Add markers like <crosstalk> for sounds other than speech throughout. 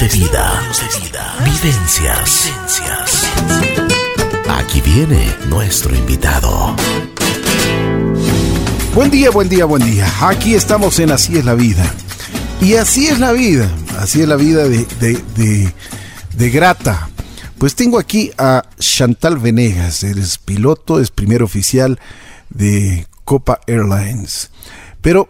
De vida. Vivencias. Aquí viene nuestro invitado. Buen día, buen día, buen día. Aquí estamos en Así es la vida. Y así es la vida. Así es la vida de, de, de, grata. Pues tengo aquí a Chantal Venegas. Eres piloto, es primer oficial de Copa Airlines. Pero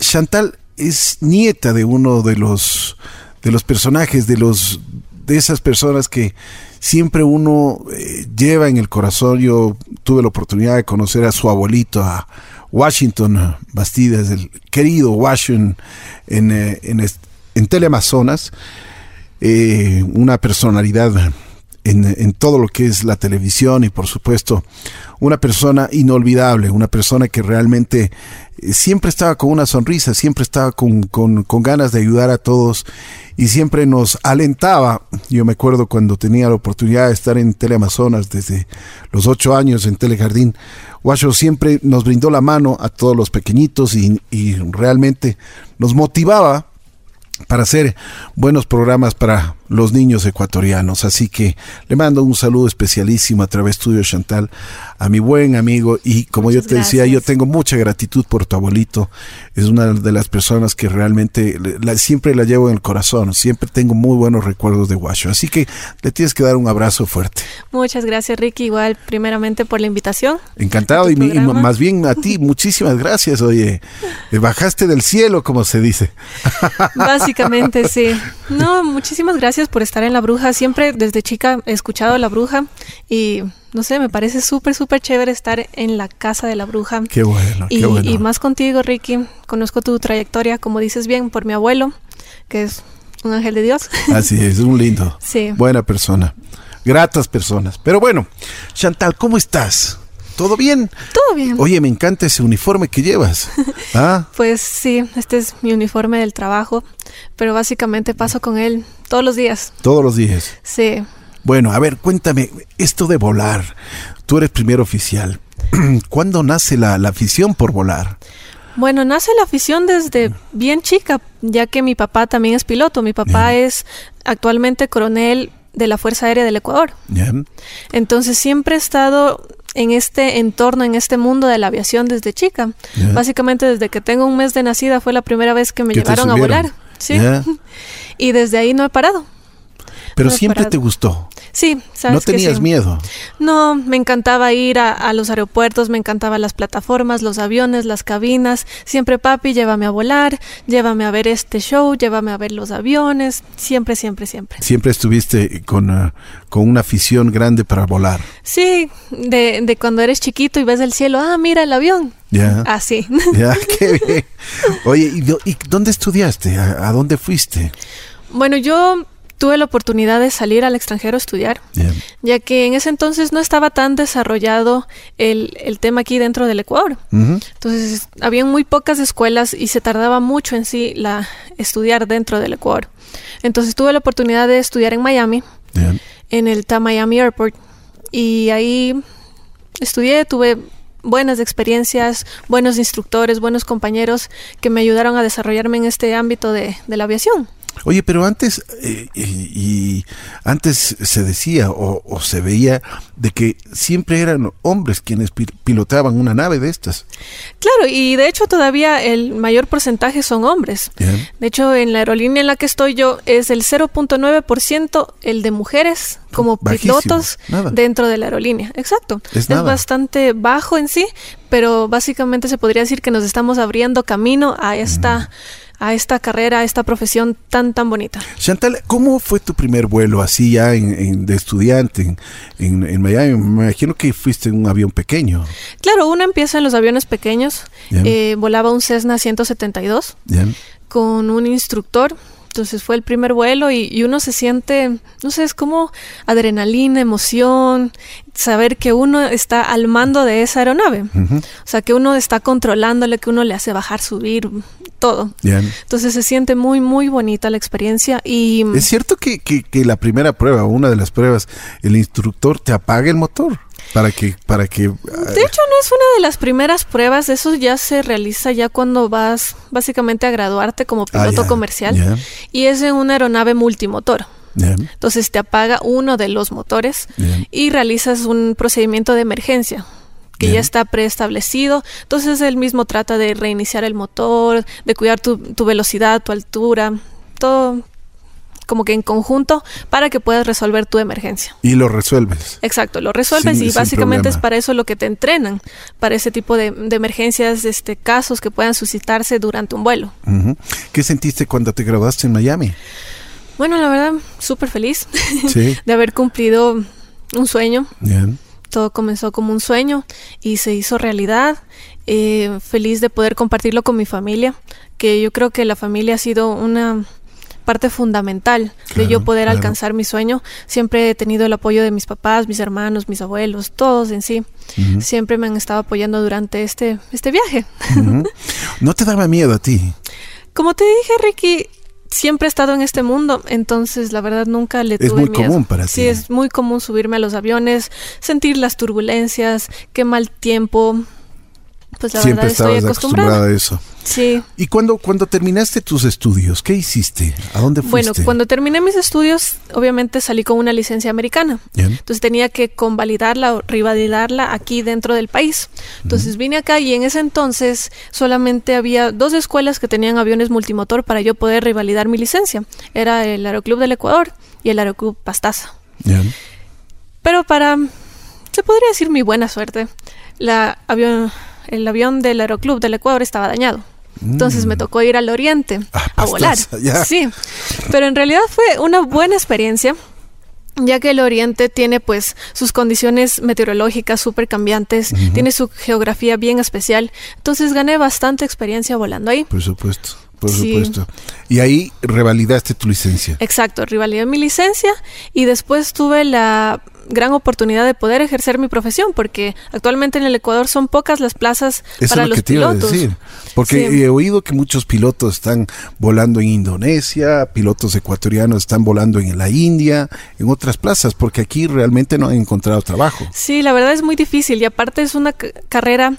Chantal es nieta de uno de los de los personajes de los de esas personas que siempre uno eh, lleva en el corazón. Yo tuve la oportunidad de conocer a su abuelito, a Washington Bastidas, el querido Washington en, eh, en, en Teleamazonas, eh, una personalidad en, todo lo que es la televisión y por supuesto una persona inolvidable, una persona que realmente eh, siempre estaba con una sonrisa, siempre estaba con, con, ganas de ayudar a todos y siempre nos alentaba. Yo me acuerdo cuando tenía la oportunidad de estar en Teleamazonas desde los ocho años en Telejardín, Washo siempre nos brindó la mano a todos los pequeñitos y, y realmente nos motivaba para hacer buenos programas para los niños ecuatorianos. Así que le mando un saludo especialísimo a través tuyo, Chantal, a mi buen amigo. Y como yo te decía, yo tengo mucha gratitud por tu abuelito. Es una de las personas que realmente siempre la llevo en el corazón. Siempre tengo muy buenos recuerdos de Washo. Así que le tienes que dar un abrazo fuerte. Muchas gracias, Ricky. Igual, primeramente por la invitación. Encantado. Y, más bien a ti, <laughs> muchísimas gracias. Oye, bajaste del cielo, como se dice. Básicamente, sí. No, muchísimas gracias por estar en La Bruja. Siempre desde chica he escuchado La Bruja y no sé, me parece súper, súper chévere estar en la casa de La Bruja. Qué bueno, y, qué bueno. Y más contigo, Ricky. Conozco tu trayectoria, como dices bien, por mi abuelo, que es un ángel de Dios. Así es, un lindo. <laughs> Sí. Buena persona. Gratas personas. Pero bueno, Chantal, ¿cómo estás? ¿Todo bien? Todo bien. Oye, me encanta ese uniforme que llevas. <laughs> ¿Ah? pues sí, este es mi uniforme del trabajo, pero básicamente paso con él todos los días. Todos los días. Sí. Bueno, a ver, cuéntame, esto de volar. Tú eres primer oficial. <clears throat> ¿Cuándo nace la, afición por volar? Bueno, nace la afición desde bien chica, ya que mi papá también es piloto. Mi papá es actualmente coronel de la Fuerza Aérea del Ecuador. Entonces siempre he estado en este entorno, en este mundo de la aviación desde chica. Básicamente desde que tengo un mes de nacida fue la primera vez que me llevaron a volar. Sí. <laughs> y desde ahí no he parado. Pero siempre te gustó. Sí, ¿No tenías miedo? No, me encantaba ir a, los aeropuertos, me encantaban las plataformas, los aviones, las cabinas. Siempre, papi, llévame a volar, llévame a ver este show, llévame a ver los aviones. Siempre, siempre, siempre. Siempre estuviste con, uh, con una afición grande para volar. Sí, de, de cuando eres chiquito y ves el cielo, ah, mira el avión. Ya. Así. <laughs> Ya, <laughs> qué bien. Oye, ¿y, dónde estudiaste? ¿A dónde fuiste? Bueno, yo tuve la oportunidad de salir al extranjero a estudiar, ya que en ese entonces no estaba tan desarrollado el, el tema aquí dentro del Ecuador. Entonces, había muy pocas escuelas y se tardaba mucho en sí la estudiar dentro del Ecuador. Entonces, tuve la oportunidad de estudiar en Miami, en el TAM Miami Airport, y ahí estudié, tuve buenas experiencias, buenos instructores, buenos compañeros que me ayudaron a desarrollarme en este ámbito de, de la aviación. Oye, pero antes, eh, y, antes se decía o, se veía de que siempre eran hombres quienes pilotaban una nave de estas. Claro, y de hecho todavía el mayor porcentaje son hombres. De hecho, en la aerolínea en la que estoy yo es el 0.9% el de mujeres como pilotos dentro de la aerolínea. Exacto. Es, es bastante bajo en sí, pero básicamente se podría decir que nos estamos abriendo camino a esta a esta carrera, a esta profesión tan, tan bonita. Chantal, ¿cómo fue tu primer vuelo así ya en, de estudiante en, Miami? Me imagino que fuiste en un avión pequeño. Claro, uno empieza en los aviones pequeños. Eh, volaba un Cessna 172 con un instructor entonces fue el primer vuelo y, uno se siente, no sé, es como adrenalina, emoción, saber que uno está al mando de esa aeronave. O sea, que uno está controlándole, que uno le hace bajar, subir, todo. Entonces se siente muy, muy bonita la experiencia. y ¿Es cierto que, que, que la primera prueba, una de las pruebas, el instructor te apaga el motor? Para que, para que. De hecho, no es una de las primeras pruebas. Eso ya se realiza ya cuando vas básicamente a graduarte como ah, piloto comercial. y es en una aeronave multimotor. Entonces te apaga uno de los motores y realizas un procedimiento de emergencia que ya está preestablecido. Entonces él mismo trata de reiniciar el motor, de cuidar tu, tu velocidad, tu altura, todo como que en conjunto para que puedas resolver tu emergencia. Y lo resuelves. Exacto, lo resuelves y básicamente es para eso lo que te entrenan, para ese tipo de, emergencias, este, casos que puedan suscitarse durante un vuelo. ¿Qué sentiste cuando te graduaste en Miami? Bueno, la verdad, súper feliz <laughs> de haber cumplido un sueño. Todo comenzó como un sueño y se hizo realidad. Eh, feliz de poder compartirlo con mi familia, que yo creo que la familia ha sido una parte fundamental de yo poder alcanzar mi sueño. Siempre he tenido el apoyo de mis papás, mis hermanos, mis abuelos, todos en sí. Siempre me han estado apoyando durante este, este viaje. <laughs> ¿No te daba miedo a ti? Como te dije, Ricky, siempre he estado en este mundo, entonces la verdad nunca le tuve miedo. Es muy común para ti. Sí, es muy común subirme a los aviones, sentir las turbulencias, qué mal tiempo, pues la Siempre verdad estoy acostumbrada. a eso. Sí. ¿Y cuando, cuando terminaste tus estudios, qué hiciste? ¿A dónde fuiste? Bueno, cuando terminé mis estudios, obviamente salí con una licencia americana. Entonces tenía que convalidarla o revalidarla aquí dentro del país. Entonces vine acá y en ese entonces solamente había dos escuelas que tenían aviones multimotor para yo poder revalidar mi licencia. Era el Aeroclub del Ecuador y el Aeroclub Pastaza. Pero para, se podría decir mi buena suerte, la avión el avión del Aeroclub del Ecuador estaba dañado. Entonces me mm. tocó ir al oriente ah, a volar. Sí, pero en realidad fue una buena experiencia ya que el Oriente tiene pues sus condiciones meteorológicas súper cambiantes, tiene su geografía bien especial, entonces gané bastante experiencia volando ahí. Por supuesto. Por supuesto. Y ahí revalidaste tu licencia. Exacto, revalidé mi licencia y después tuve la gran oportunidad de poder ejercer mi profesión, porque actualmente en el Ecuador son pocas las plazas para es lo los que te Iba a decir, porque he oído que muchos pilotos están volando en Indonesia, pilotos ecuatorianos están volando en la India, en otras plazas, porque aquí realmente no han encontrado trabajo. Sí, la verdad es muy difícil y aparte es una carrera,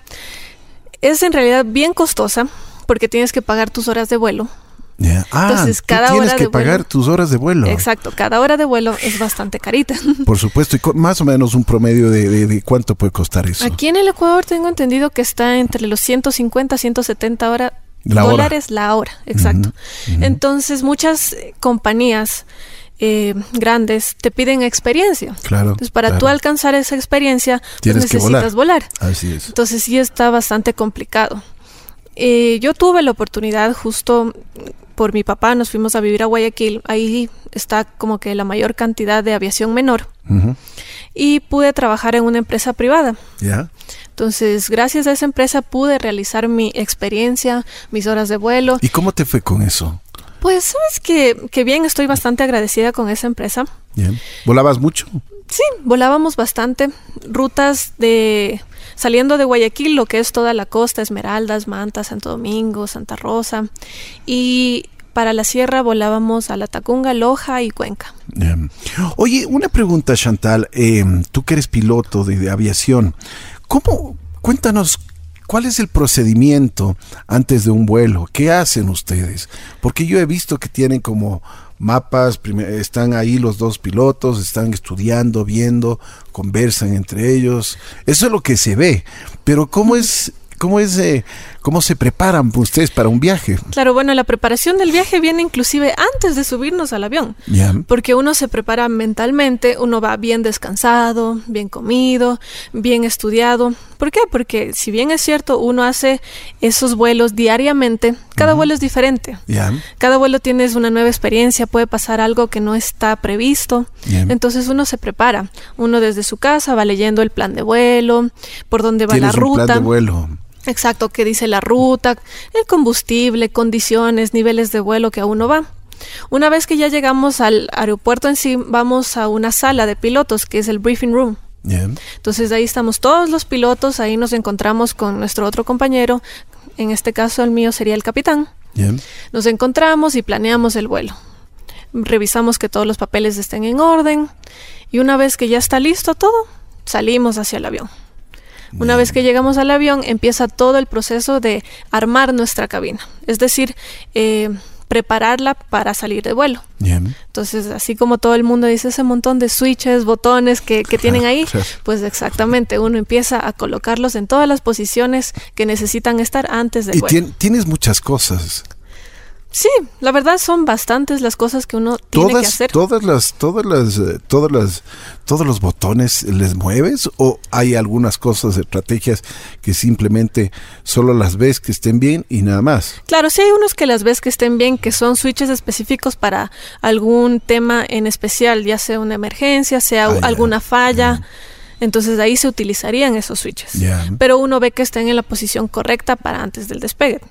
es en realidad bien costosa, porque tienes que pagar tus horas de vuelo Ah, Entonces, cada tienes que pagar tus horas de vuelo. Exacto, cada hora de vuelo es bastante carita. <laughs> Por supuesto, y más o menos un promedio de, cuánto puede costar eso. Aquí en el Ecuador tengo entendido que está entre los 150 170 horas dólares la hora, exacto. Entonces, muchas eh, compañías eh, grandes te piden experiencia. Claro. Entonces, para tú alcanzar esa experiencia, pues necesitas volar. Así es. Entonces, sí está bastante complicado. Eh, yo tuve la oportunidad justo por mi papá, nos fuimos a vivir a Guayaquil, ahí está como que la mayor cantidad de aviación menor. Y pude trabajar en una empresa privada. Entonces, gracias a esa empresa pude realizar mi experiencia, mis horas de vuelo. ¿Y cómo te fue con eso? Pues sabes que, que bien, estoy bastante agradecida con esa empresa. ¿Volabas mucho? Sí, volábamos bastante. Rutas de saliendo de Guayaquil, lo que es toda la costa, Esmeraldas, Manta, Santo Domingo, Santa Rosa. Y para la sierra volábamos a La Tacunga, Loja y Cuenca. Oye, una pregunta, Chantal. Em, tú que eres piloto de, aviación, ¿cómo? Cuéntanos ¿Cuál es el procedimiento antes de un vuelo? ¿Qué hacen ustedes? Porque yo he visto que tienen como mapas, están ahí los dos pilotos, están estudiando, viendo, conversan entre ellos. Eso es lo que se ve. Pero ¿cómo es, cómo es eh, ¿Cómo se preparan ustedes para un viaje? Claro, bueno, la preparación del viaje viene inclusive antes de subirnos al avión. Porque uno se prepara mentalmente, uno va bien descansado, bien comido, bien estudiado. ¿Por qué? Porque si bien es cierto, uno hace esos vuelos diariamente, cada vuelo es diferente. Cada vuelo tienes una nueva experiencia, puede pasar algo que no está previsto. Entonces uno se prepara. Uno desde su casa va leyendo el plan de vuelo, por dónde va la ruta. Un plan de vuelo. Exacto, que dice la ruta, el combustible, condiciones, niveles de vuelo que a uno va. Una vez que ya llegamos al aeropuerto en sí, vamos a una sala de pilotos, que es el briefing room. Entonces ahí estamos todos los pilotos, ahí nos encontramos con nuestro otro compañero, en este caso el mío sería el capitán. Nos encontramos y planeamos el vuelo. Revisamos que todos los papeles estén en orden y una vez que ya está listo todo, salimos hacia el avión. Una vez que llegamos al avión, empieza todo el proceso de armar nuestra cabina. Es decir, eh, prepararla para salir de vuelo. Entonces, así como todo el mundo dice ese montón de switches, botones que, tienen ahí, pues exactamente, uno empieza a colocarlos en todas las posiciones que necesitan estar antes de vuelo. Y tienes muchas cosas. Sí, la verdad son bastantes las cosas que uno tiene que hacer. Todas las, todas las, eh, todas las, todos los botones les mueves o hay algunas cosas, estrategias que simplemente solo las ves que estén bien y nada más. Claro, sí hay unos que las ves que estén bien, que son switches específicos para algún tema en especial, ya sea una emergencia, sea ah, alguna falla. Entonces ahí se utilizarían esos switches. Pero uno ve que estén en la posición correcta para antes del despegue.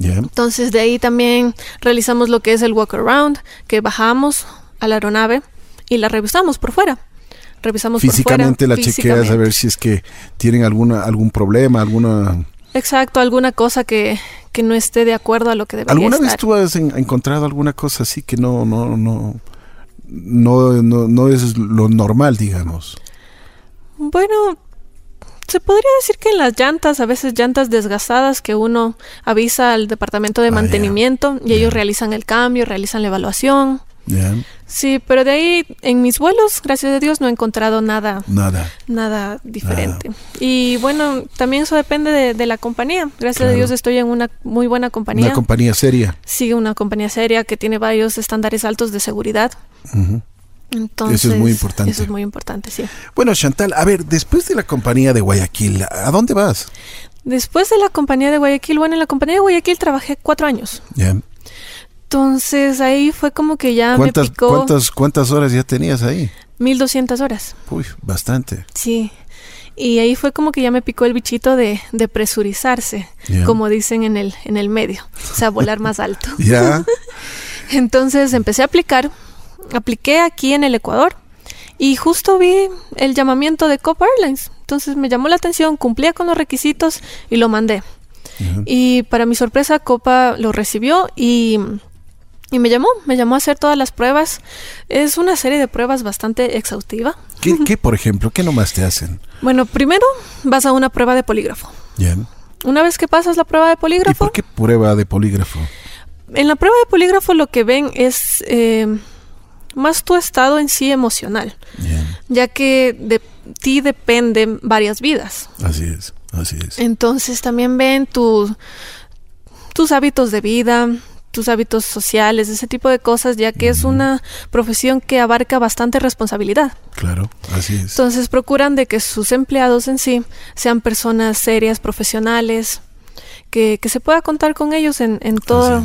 Ya. Entonces de ahí también realizamos lo que es el walk around, que bajamos a la aeronave y la revisamos por fuera. Revisamos físicamente por fuera, la chequeas a ver si es que tienen alguna algún problema, alguna Exacto, alguna cosa que, que no esté de acuerdo a lo que debería ¿Alguna vez tú has encontrado alguna cosa así que no no no no no, no es lo normal, digamos? Bueno, se podría decir que en las llantas, a veces llantas desgastadas que uno avisa al departamento de ah, mantenimiento y ellos realizan el cambio, realizan la evaluación. Sí, pero de ahí en mis vuelos, gracias a Dios, no he encontrado nada. Nada. Nada diferente. Y bueno, también eso depende de, la compañía. Gracias a Dios estoy en una muy buena compañía. Una compañía seria. Sí, una compañía seria que tiene varios estándares altos de seguridad. Entonces, eso es muy importante. Eso es muy importante, sí. Bueno, Chantal, a ver, después de la compañía de Guayaquil, ¿a dónde vas? Después de la compañía de Guayaquil, bueno, en la compañía de Guayaquil trabajé cuatro años. Ya. Entonces ahí fue como que ya ¿Cuántas, me picó. ¿cuántas, ¿Cuántas horas ya tenías ahí? 1200 horas. Uy, bastante. Sí. Y ahí fue como que ya me picó el bichito de, de presurizarse, como dicen en el, en el medio, o sea, volar más alto. <laughs> Ya. <laughs> Entonces empecé a aplicar apliqué aquí en el Ecuador y justo vi el llamamiento de Copa Airlines. Entonces me llamó la atención, cumplía con los requisitos y lo mandé. Y para mi sorpresa, Copa lo recibió y, y, me llamó, me llamó a hacer todas las pruebas. Es una serie de pruebas bastante exhaustiva. ¿Qué, <laughs> por ejemplo? ¿Qué nomás te hacen? Bueno, primero vas a una prueba de polígrafo. Bien. Una vez que pasas la prueba de polígrafo. ¿Y por qué prueba de polígrafo? En la prueba de polígrafo lo que ven es eh, más tu estado en sí emocional, ya que de ti dependen varias vidas. Así es, así es. Entonces también ven tus hábitos de vida, tus hábitos sociales, ese tipo de cosas, ya que es una profesión que abarca bastante responsabilidad. Claro, así es. Entonces procuran de que sus empleados en sí sean personas serias, profesionales, que, que se pueda contar con ellos en, en todo,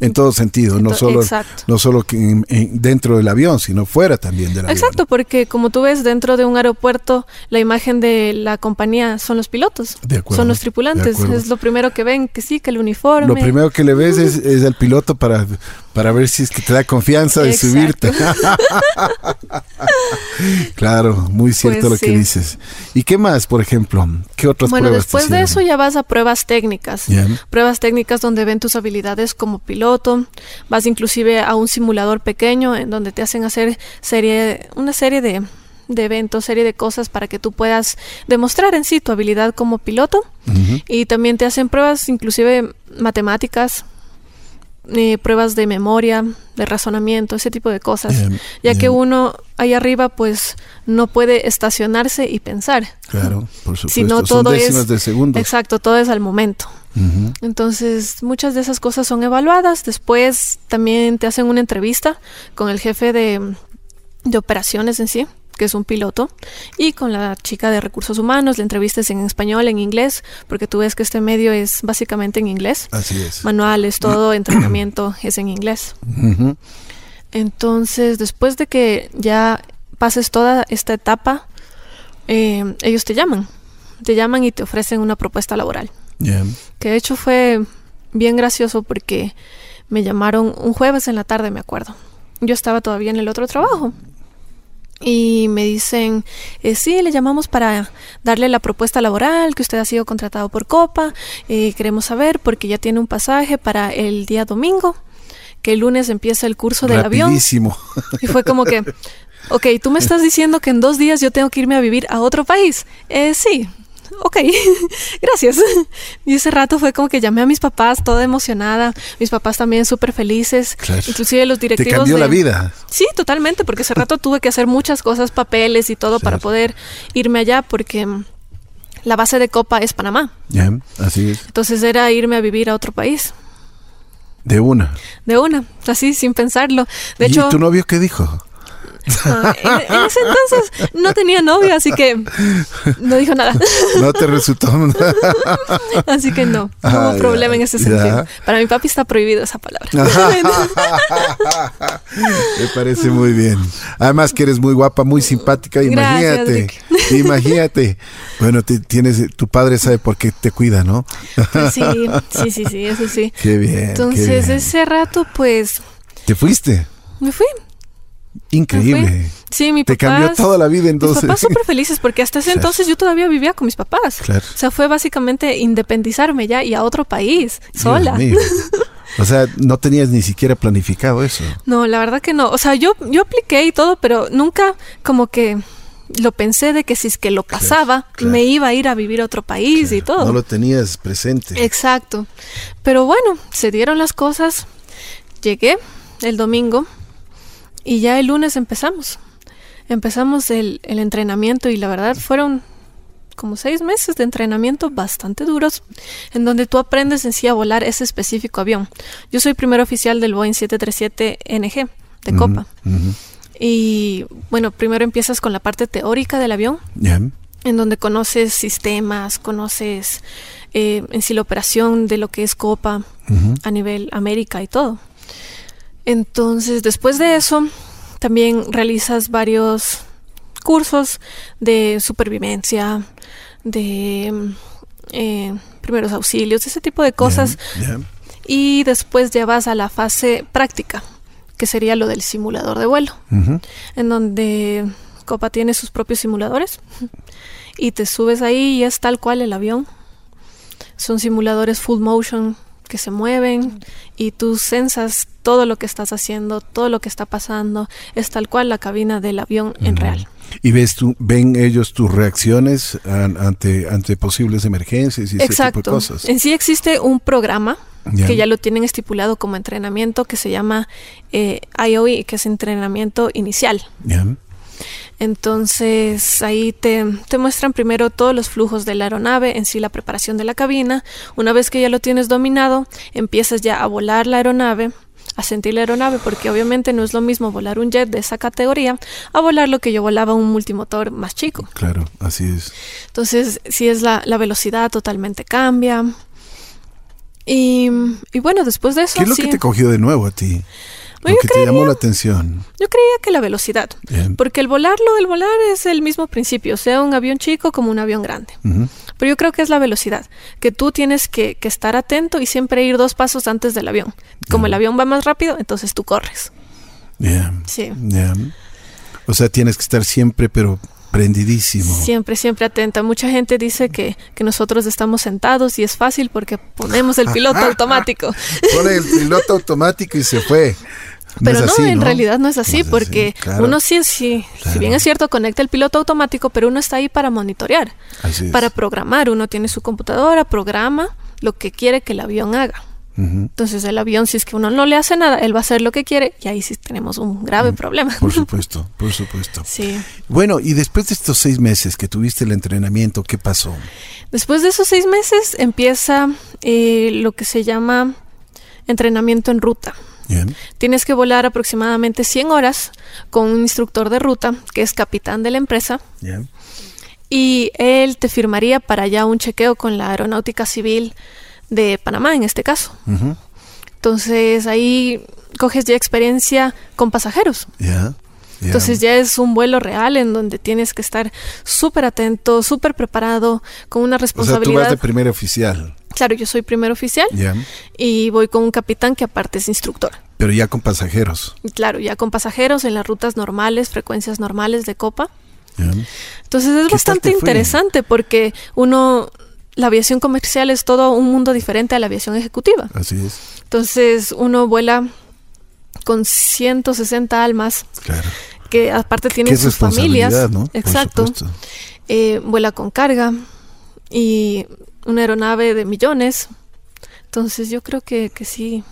en todo sentido, no solo, no solo que dentro del avión, sino fuera también del avión. Exacto, porque como tú ves dentro de un aeropuerto, la imagen de la compañía son los pilotos, son los tripulantes, es lo primero que ven, que sí, que el uniforme. Lo primero que le ves es, es el piloto para, para ver si es que te da confianza de subirte. <laughs> <laughs> claro, muy cierto pues lo que dices. ¿Y qué más, por ejemplo? ¿Qué otras bueno, pruebas? Bueno, después de eso ya vas a pruebas técnicas. Pruebas técnicas donde ven tus habilidades como piloto. Vas inclusive a un simulador pequeño en donde te hacen hacer serie, una serie de, de eventos, serie de cosas para que tú puedas demostrar en sí tu habilidad como piloto. Y también te hacen pruebas inclusive matemáticas, eh, pruebas de memoria, de razonamiento, ese tipo de cosas, ya que uno ahí arriba pues no puede estacionarse y pensar. Claro, <laughs> por supuesto. Sino todo es, de segundo. Exacto, todo es al momento. Entonces, muchas de esas cosas son evaluadas. Después también te hacen una entrevista con el jefe de, de operaciones en sí que es un piloto, y con la chica de recursos humanos, la entrevistas en español, en inglés, porque tú ves que este medio es básicamente en inglés. Así es. Manuales, todo, <clears throat> entrenamiento es en inglés. Entonces, después de que ya pases toda esta etapa, eh, ellos te llaman. Te llaman y te ofrecen una propuesta laboral. Que de hecho fue bien gracioso porque me llamaron un jueves en la tarde, me acuerdo. Yo estaba todavía en el otro trabajo y me dicen, eh, sí, le llamamos para darle la propuesta laboral, que usted ha sido contratado por Copa, eh, queremos saber porque ya tiene un pasaje para el día domingo, que el lunes empieza el curso del avión. Y fue como que, <laughs> ok, tú me estás diciendo que en dos días yo tengo que irme a vivir a otro país. Eh, sí, ok, <laughs> gracias. <laughs> Y ese rato fue como que llamé a mis papás toda emocionada, mis papás también súper felices, inclusive los directivos. Te cambió la vida. Sí, totalmente, porque ese rato tuve que hacer muchas cosas, papeles y todo para poder irme allá, porque la base de Copa es Panamá. Ya, así es. Entonces era irme a vivir a otro país. De una. De una, así sin pensarlo. De ¿Y hecho, tu novio qué dijo? En, ese entonces no tenía novio, así que no dijo nada. No te resultó. así que no, no hubo problema en ese sentido. Para mi papi está prohibido esa palabra. <laughs> Me parece muy bien. Además que eres muy guapa, muy simpática. Imagínate, <laughs> imagínate. Bueno, tienes, tu padre sabe por qué te cuida, ¿no? Pues sí, sí, sí, sí, eso sí. Qué bien. Entonces ese rato, pues. ¿Te fuiste? Me fui. Increíble. Sí, mi Te cambió toda la vida entonces. Mis papás súper felices porque hasta ese entonces yo todavía vivía con mis papás. Claro. O sea, fue básicamente independizarme ya y a otro país, sola. <laughs> O sea, no tenías ni siquiera planificado eso. No, la verdad que no. O sea, yo, yo apliqué y todo, pero nunca como que lo pensé de que si es que lo pasaba, me iba a ir a vivir a otro país y todo. No lo tenías presente. Exacto. Pero bueno, se dieron las cosas. Llegué el domingo y ya el lunes empezamos. Empezamos el, entrenamiento y la verdad fueron como seis meses de entrenamiento bastante duros, en donde tú aprendes en sí a volar ese específico avión. Yo soy primer oficial del Boeing 737NG de Copa. Y bueno, primero empiezas con la parte teórica del avión, en donde conoces sistemas, conoces eh, en sí la operación de lo que es Copa a nivel América y todo. Entonces, después de eso, también realizas varios cursos de supervivencia, de eh, primeros auxilios, ese tipo de cosas. Y después ya vas a la fase práctica, que sería lo del simulador de vuelo, en donde Copa tiene sus propios simuladores y te subes ahí y es tal cual el avión. Son simuladores full motion que se mueven y tú sensas todo lo que estás haciendo, todo lo que está pasando, es tal cual la cabina del avión en real. ¿Y ves tú, ven ellos tus reacciones ante, ante posibles emergencias y ese tipo de cosas? En sí existe un programa que ya lo tienen estipulado como entrenamiento que se llama eh, IOE, que es entrenamiento inicial. Entonces ahí te, muestran primero todos los flujos de la aeronave, en sí la preparación de la cabina. Una vez que ya lo tienes dominado, empiezas ya a volar la aeronave, a sentir la aeronave, porque obviamente no es lo mismo volar un jet de esa categoría a volar lo que yo volaba un multimotor más chico. Claro, así es. Entonces, si es la, la velocidad totalmente cambia. Y, bueno, después de eso... ¿Qué es lo que te cogió de nuevo a ti? Lo que te llamó la atención. Yo creía que la velocidad. Porque el volarlo, el volar es el mismo principio, sea un avión chico como un avión grande. Pero yo creo que es la velocidad, que tú tienes que, estar atento y siempre ir dos pasos antes del avión. Como el avión va más rápido, entonces tú corres. Sí. O sea, tienes que estar siempre, pero prendidísimo. Siempre, siempre atenta. Mucha gente dice que, que, nosotros estamos sentados y es fácil porque ponemos el piloto <laughs> automático. Pone el piloto automático y se fue. pero no, en realidad no es así, porque uno sí, sí si bien es cierto, conecta el piloto automático, pero uno está ahí para monitorear, para programar. Uno tiene su computadora, programa lo que quiere que el avión haga. Entonces el avión, si es que uno no le hace nada, él va a hacer lo que quiere y ahí sí tenemos un grave problema. Por <laughs> supuesto, por supuesto. Sí. Bueno, y después de estos seis meses que tuviste el entrenamiento, ¿qué pasó? Después de esos seis meses empieza eh, lo que se llama entrenamiento en ruta. Tienes que volar aproximadamente 100 horas con un instructor de ruta que es capitán de la empresa. Y él te firmaría para ya un chequeo con la aeronáutica civil de Panamá en este caso. Entonces ahí coges ya experiencia con pasajeros. Entonces ya es un vuelo real en donde tienes que estar súper atento, súper preparado, con una responsabilidad. O sea, tú vas de primer oficial. Claro, yo soy primer oficial y voy con un capitán que aparte es instructor. Pero ya con pasajeros. Claro, ya con pasajeros en las rutas normales, frecuencias normales de copa. Entonces es bastante interesante porque uno la aviación comercial es todo un mundo diferente a la aviación ejecutiva. Así es. Entonces uno vuela con 160 almas. Claro. Que aparte tienen sus familias. ¿no? Exacto. Eh, vuela con carga. y una aeronave de millones. Entonces yo creo que, que sí,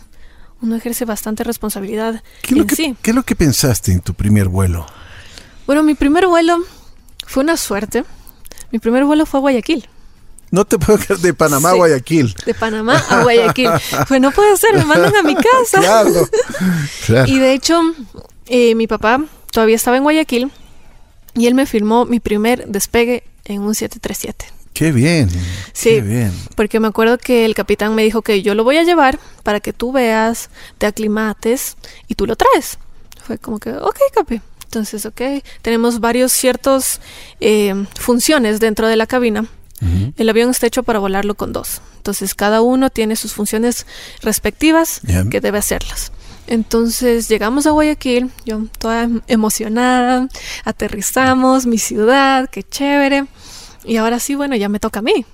uno ejerce bastante responsabilidad ¿Qué lo que, ¿Qué es lo que pensaste en tu primer vuelo? Bueno, mi primer vuelo fue una suerte. Mi primer vuelo fue a Guayaquil. No te puedo creer de Panamá a Guayaquil. De Panamá a Guayaquil. pues no puede ser, me mandan a mi casa. Claro. Y de hecho, eh, mi papá todavía estaba en Guayaquil y él me filmó mi primer despegue en un 737. Qué bien. Sí, qué bien. porque me acuerdo que el capitán me dijo que yo lo voy a llevar para que tú veas, te aclimates y tú lo traes. Fue como que, ok, capi. Entonces, ok, tenemos varios ciertos eh, funciones dentro de la cabina. El avión está hecho para volarlo con dos. Entonces, cada uno tiene sus funciones respectivas que debe hacerlas. Entonces llegamos a Guayaquil, yo toda emocionada, aterrizamos, mi ciudad, qué chévere. Y ahora sí, bueno, ya me toca a mí.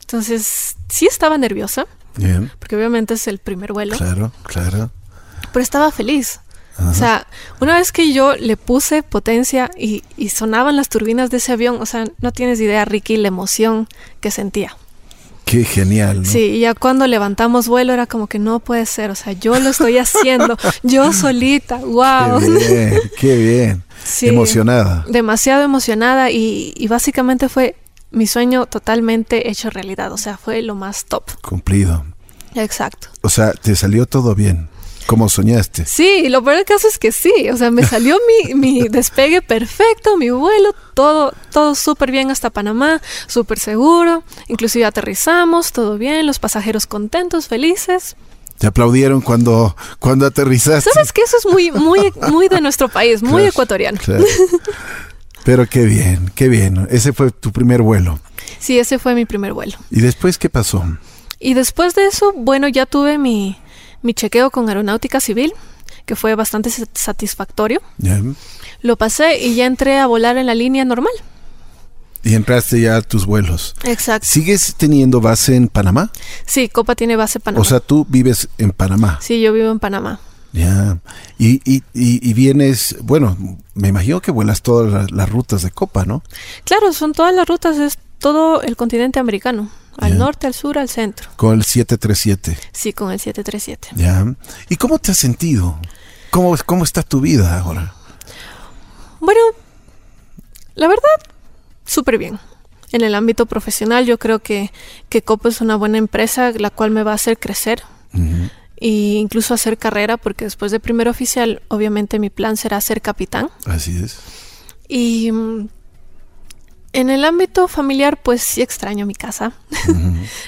Entonces sí estaba nerviosa, porque obviamente es el primer vuelo. Claro, claro. Pero estaba feliz. O sea, una vez que yo le puse potencia y, y, sonaban las turbinas de ese avión, o sea, no tienes idea, Ricky, la emoción que sentía. Qué genial. Sí, y ya cuando levantamos vuelo era como que no puede ser, o sea, yo lo estoy haciendo, <laughs> yo solita, wow. Qué bien, qué bien. emocionada. Demasiado emocionada y, y básicamente fue mi sueño totalmente hecho realidad, o sea, fue lo más top. Cumplido. Exacto. O sea, te salió todo bien. Como soñaste. Sí, lo peor del caso es que sí, o sea, me salió mi, <laughs> mi despegue perfecto, mi vuelo, todo, todo súper bien hasta Panamá, súper seguro, inclusive aterrizamos, todo bien, los pasajeros contentos, felices. Te aplaudieron cuando, cuando aterrizaste. Sabes que eso es muy, muy, muy de nuestro país, muy ecuatoriano. Pero qué bien, qué bien. Ese fue tu primer vuelo. Sí, ese fue mi primer vuelo. ¿Y después qué pasó? Y después de eso, bueno, ya tuve mi, mi chequeo con aeronáutica civil, que fue bastante satisfactorio. Lo pasé y ya entré a volar en la línea normal. Y entraste ya a tus vuelos. Exacto. ¿Sigues teniendo base en Panamá? Sí, Copa tiene base en Panamá. O sea, tú vives en Panamá. Sí, yo vivo en Panamá. Ya. Y, y, y, vienes, bueno, me imagino que vuelas todas las, rutas de Copa, ¿no? Claro, son todas las rutas, es todo el continente americano. Al norte, al sur, al centro. Con el 737. Sí, con el 737. Ya. ¿Y cómo te has sentido? ¿Cómo, cómo está tu vida ahora? Bueno, la verdad, súper bien. En el ámbito profesional yo creo que, que Copo es una buena empresa la cual me va a hacer crecer. E incluso hacer carrera, porque después de primer oficial, obviamente mi plan será ser capitán. Así es. Y en el ámbito familiar, pues sí extraño mi casa. <laughs>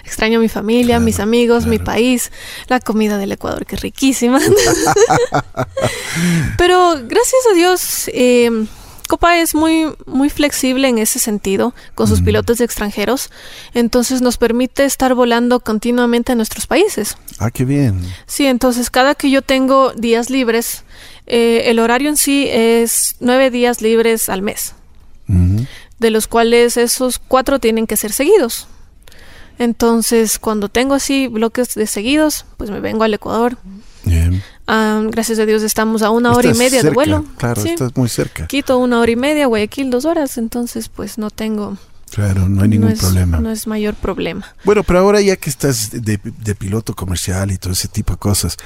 extraño mi familia, mis amigos, mi país, la comida del Ecuador, que es riquísima. <laughs> Pero gracias a Dios, eh, Copa es muy, muy flexible en ese sentido con sus pilotos extranjeros. Entonces nos permite estar volando continuamente a nuestros países. Ah, qué bien. Sí, entonces cada que yo tengo días libres, eh, el horario en sí es nueve días libres al mes de los cuales esos cuatro tienen que ser seguidos. Entonces, cuando tengo así bloques de seguidos, pues me vengo al Ecuador. gracias a Dios estamos a una hora y media de vuelo. Claro, estás muy cerca. Quito una hora y media, Guayaquil dos horas, entonces pues no tengo... Claro, no hay ningún problema. No es mayor problema. Bueno, pero ahora ya que estás de, de, piloto comercial y todo ese tipo de cosas,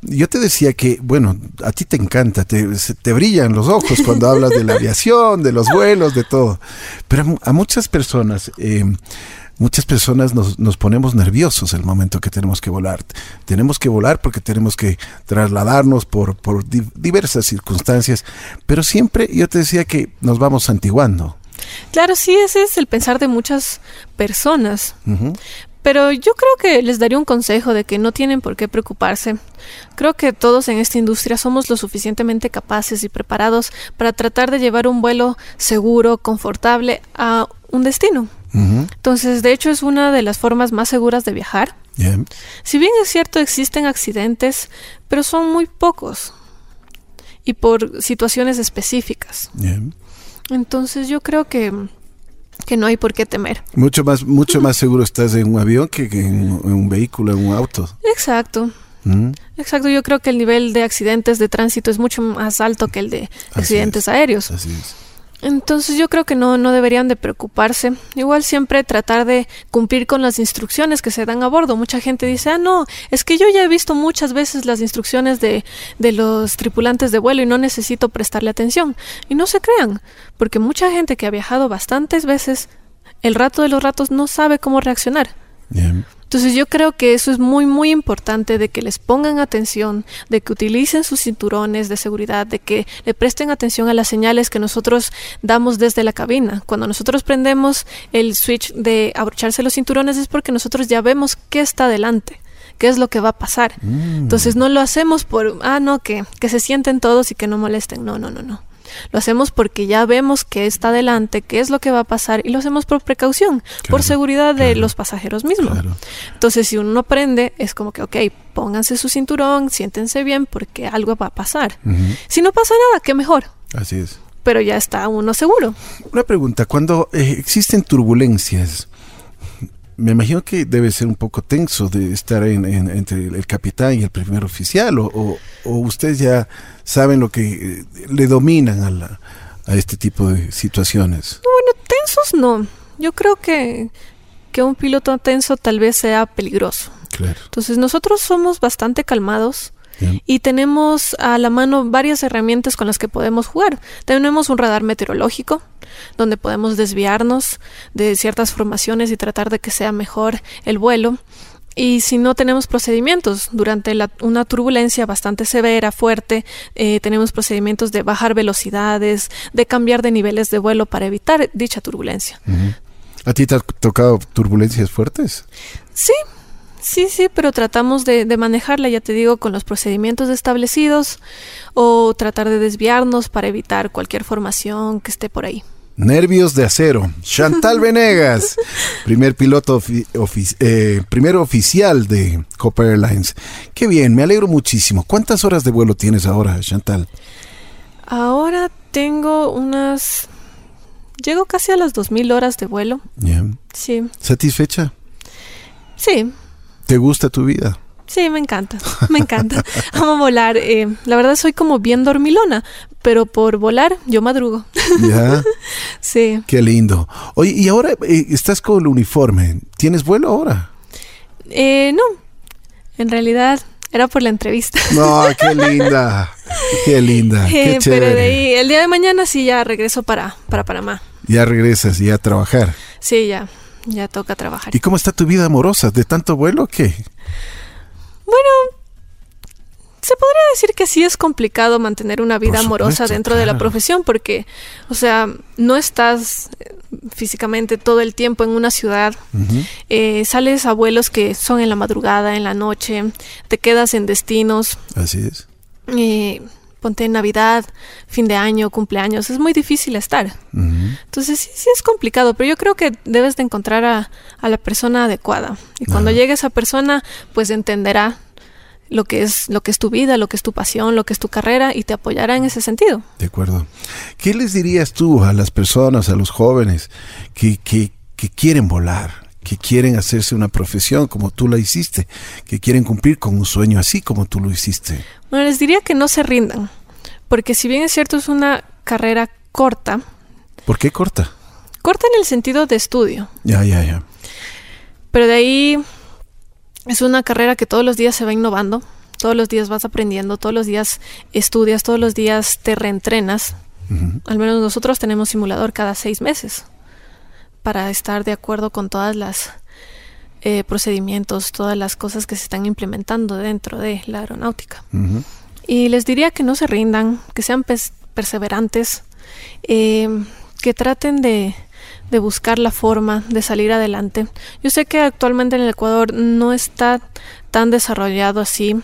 yo te decía que, bueno, a ti te encanta, te, te brillan los ojos cuando hablas de la <laughs> aviación, de los vuelos, de todo. Pero a, muchas personas, eh, muchas personas nos, nos, ponemos nerviosos el momento que tenemos que volar. Tenemos que volar porque tenemos que trasladarnos por, por diversas circunstancias, pero siempre yo te decía que nos vamos santiguando. Claro, sí, ese es el pensar de muchas personas. Pero yo creo que les daría un consejo de que no tienen por qué preocuparse. Creo que todos en esta industria somos lo suficientemente capaces y preparados para tratar de llevar un vuelo seguro, confortable a un destino. Entonces, de hecho, es una de las formas más seguras de viajar. Si bien es cierto, existen accidentes, pero son muy pocos y por situaciones específicas. Entonces, yo creo que que no hay por qué temer. Mucho más, mucho más seguro estás en un avión que en, un vehículo, en un auto. Exacto. Mm. Exacto, yo creo que el nivel de accidentes de tránsito es mucho más alto que el de accidentes aéreos. Así es. Entonces yo creo que no, no deberían de preocuparse. Igual siempre tratar de cumplir con las instrucciones que se dan a bordo. Mucha gente dice, ah, no, es que yo ya he visto muchas veces las instrucciones de, de los tripulantes de vuelo y no necesito prestarle atención. Y no se crean, porque mucha gente que ha viajado bastantes veces, el rato de los ratos no sabe cómo reaccionar. Entonces yo creo que eso es muy muy importante de que les pongan atención, de que utilicen sus cinturones de seguridad, de que le presten atención a las señales que nosotros damos desde la cabina. Cuando nosotros prendemos el switch de abrocharse los cinturones es porque nosotros ya vemos qué está adelante qué es lo que va a pasar. Mm. Entonces no lo hacemos por, ah, no, que, que se sienten todos y que no molesten. No, no, no, no. Lo hacemos porque ya vemos que está adelante, qué es lo que va a pasar y lo hacemos por precaución, por seguridad de los pasajeros mismos. Entonces, si uno no aprende, es como que, ok, pónganse su cinturón, siéntense bien porque algo va a pasar. Si no pasa nada, qué mejor. Así es. Pero ya está uno seguro. Una pregunta, cuando eh, existen turbulencias, me imagino que debe ser un poco tenso de estar entre el capitán y el primer oficial, o, ustedes ya saben lo que eh, le dominan a, a este tipo de situaciones. Bueno, tensos no. Yo creo que, que un piloto tenso tal vez sea peligroso. Claro. Entonces nosotros somos bastante calmados y tenemos a la mano varias herramientas con las que podemos jugar. Tenemos un radar meteorológico, donde podemos desviarnos de ciertas formaciones y tratar de que sea mejor el vuelo. Y si no tenemos procedimientos durante una turbulencia bastante severa, fuerte, eh, tenemos procedimientos de bajar velocidades, de cambiar de niveles de vuelo para evitar dicha turbulencia. ¿A ti te ha tocado turbulencias fuertes? Sí, Sí, sí, pero tratamos de, manejarla, ya te digo, con los procedimientos establecidos o tratar de desviarnos para evitar cualquier formación que esté por ahí. Nervios de acero. Chantal <laughs> Venegas, primer piloto, eh, primero oficial de Copper Airlines. Qué bien, me alegro muchísimo. ¿Cuántas horas de vuelo tienes ahora, Chantal? Ahora tengo unas... Llego casi a las 2.000 horas de vuelo. Sí. ¿Satisfecha? Sí, ¿Te gusta tu vida? Sí, me encanta, me encanta. <laughs> Amo volar. Eh, la verdad soy como bien dormilona, pero por volar yo madrugo. ¿Ya? <laughs> sí. Qué lindo. Oye, y ahora eh, estás con el uniforme. ¿Tienes vuelo ahora? Eh, no. En realidad era por la entrevista. No, <laughs> qué linda. Qué linda. Qué Pero de ahí, el día de mañana sí ya regreso para, para Panamá. Ya regresas ya a trabajar. Sí, ya. Ya toca trabajar. ¿Y cómo está tu vida amorosa? ¿De tanto vuelo o qué? Bueno, se podría decir que sí es complicado mantener una vida amorosa dentro de la profesión porque, o sea, no estás eh, físicamente todo el tiempo en una ciudad, eh, sales a vuelos que son en la madrugada, en la noche, te quedas en destinos. Así es. Eh, ponte en Navidad, fin de año, cumpleaños, es muy difícil estar. Entonces sí, sí es complicado, pero yo creo que debes de encontrar a, la persona adecuada. Y cuando llegue esa persona, pues entenderá lo que es lo que es tu vida, lo que es tu pasión, lo que es tu carrera y te apoyará en ese sentido. De acuerdo. ¿Qué les dirías tú a las personas, a los jóvenes que, que, que quieren volar, que quieren hacerse una profesión como tú la hiciste, que quieren cumplir con un sueño así como tú lo hiciste? Bueno, les diría que no se rindan, porque si bien es cierto es una carrera corta. ¿Por qué corta? Corta en el sentido de estudio. Ya, ya, ya. Pero de ahí es una carrera que todos los días se va innovando, todos los días vas aprendiendo, todos los días estudias, todos los días te reentrenas. Al menos nosotros tenemos simulador cada seis meses para estar de acuerdo con todas las eh, procedimientos, todas las cosas que se están implementando dentro de la aeronáutica. Y les diría que no se rindan, que sean perseverantes, eh, que traten de, de, buscar la forma de salir adelante. Yo sé que actualmente en el Ecuador no está tan desarrollado así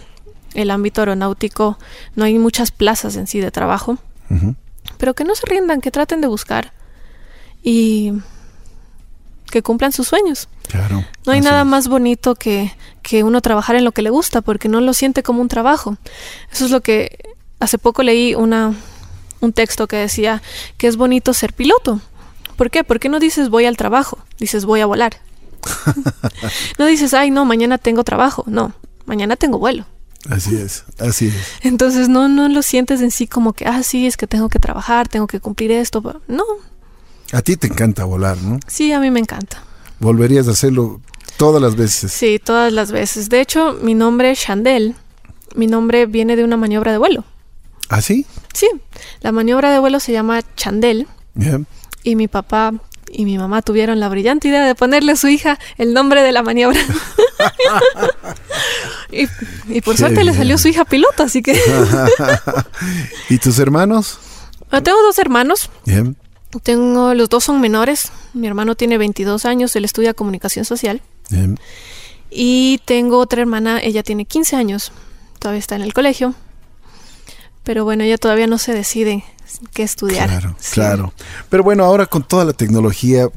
el ámbito aeronáutico, no hay muchas plazas en sí de trabajo, pero que no se rindan, que traten de buscar. Y que cumplan sus sueños. Claro. No hay nada más bonito que, que uno trabajar en lo que le gusta, porque no lo siente como un trabajo. Eso es lo que hace poco leí una, un texto que decía que es bonito ser piloto. ¿Por qué? Porque no dices voy al trabajo, dices voy a volar. <laughs> no dices, ay, no, mañana tengo trabajo. No, mañana tengo vuelo. Así es, así es. Entonces no, no lo sientes en sí como que, ah, sí, es que tengo que trabajar, tengo que cumplir esto. No. A ti te encanta volar, ¿no? Sí, a mí me encanta. ¿Volverías a hacerlo todas las veces? Sí, todas las veces. De hecho, mi nombre es Chandel. Mi nombre viene de una maniobra de vuelo. ¿Ah, sí? Sí, la maniobra de vuelo se llama Chandel. Y mi papá y mi mamá tuvieron la brillante idea de ponerle a su hija el nombre de la maniobra. <laughs> y, por suerte le salió su hija piloto, así que... <laughs> ¿Y tus hermanos? Ah, tengo dos hermanos. Bien. Tengo, los dos son menores. Mi hermano tiene 22 años, él estudia comunicación social. Bien. Y tengo otra hermana, ella tiene 15 años, todavía está en el colegio. Pero bueno, ella todavía no se decide qué estudiar. Claro, claro. Pero bueno, ahora con toda la tecnología,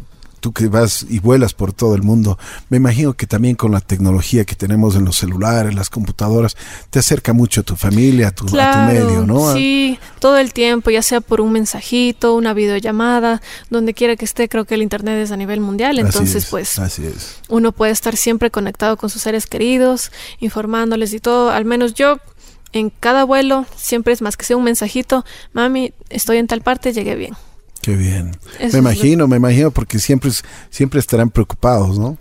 tú que vas y vuelas por todo el mundo, me imagino que también con la tecnología que tenemos en los celulares, las computadoras, te acerca mucho a tu familia, a tu, medio, ¿no? Sí, todo el tiempo, ya sea por un mensajito, una videollamada, donde quiera que esté, creo que el Internet es a nivel mundial, entonces pues así es. uno puede estar siempre conectado con sus seres queridos, informándoles y todo, al menos yo en cada vuelo siempre es más que sea un mensajito, mami, estoy en tal parte, llegué bien. Qué bien. me imagino, me imagino, porque siempre, siempre estarán preocupados, ¿no?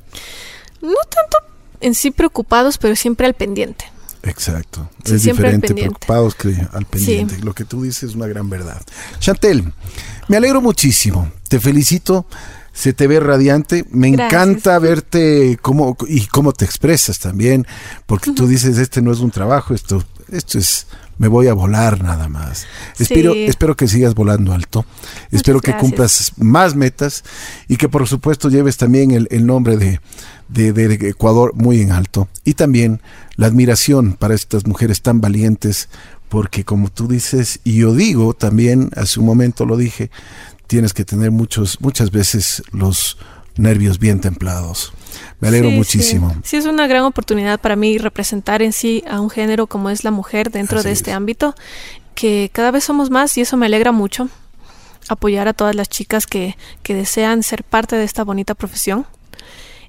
No tanto en sí preocupados, pero siempre al pendiente. Exacto. es diferente preocupados que al pendiente. Lo que tú dices es una gran verdad. Chantel, me alegro muchísimo. Te felicito. Se te ve radiante. Me encanta verte cómo, y cómo te expresas también, porque tú dices, este no es un trabajo, esto esto es, me voy a volar nada más. Espero, espero que sigas volando alto. espero que cumplas más metas y que por supuesto lleves también el, nombre de, de, Ecuador muy en alto. Y también la admiración para estas mujeres tan valientes, porque como tú dices, y yo digo también, hace un momento lo dije, tienes que tener muchos, muchas veces los nervios bien templados. Me alegro muchísimo. Sí. es una gran oportunidad para mí representar en sí a un género como es la mujer dentro de este ámbito, que cada vez somos más y eso me alegra mucho. Apoyar a todas las chicas que, que desean ser parte de esta bonita profesión.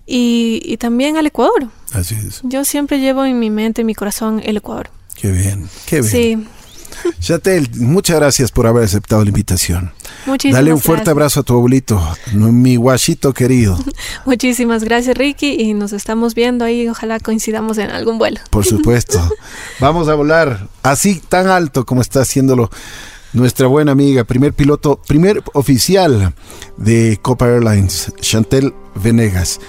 Y, y, también al Ecuador. Así es. Yo siempre llevo en mi mente, en mi corazón, el Ecuador. Qué bien, qué bien. Sí. Chatel, muchas gracias por haber aceptado la invitación. Muchísimas Dale un fuerte abrazo a tu abuelito, mi guachito querido. <laughs> Muchísimas gracias, Ricky, y nos estamos viendo ahí. Ojalá coincidamos en algún vuelo. Por <laughs> supuesto. Vamos a volar así tan alto como está haciéndolo nuestra buena amiga, primer piloto, primer oficial de Copa Airlines, Chantel Venegas.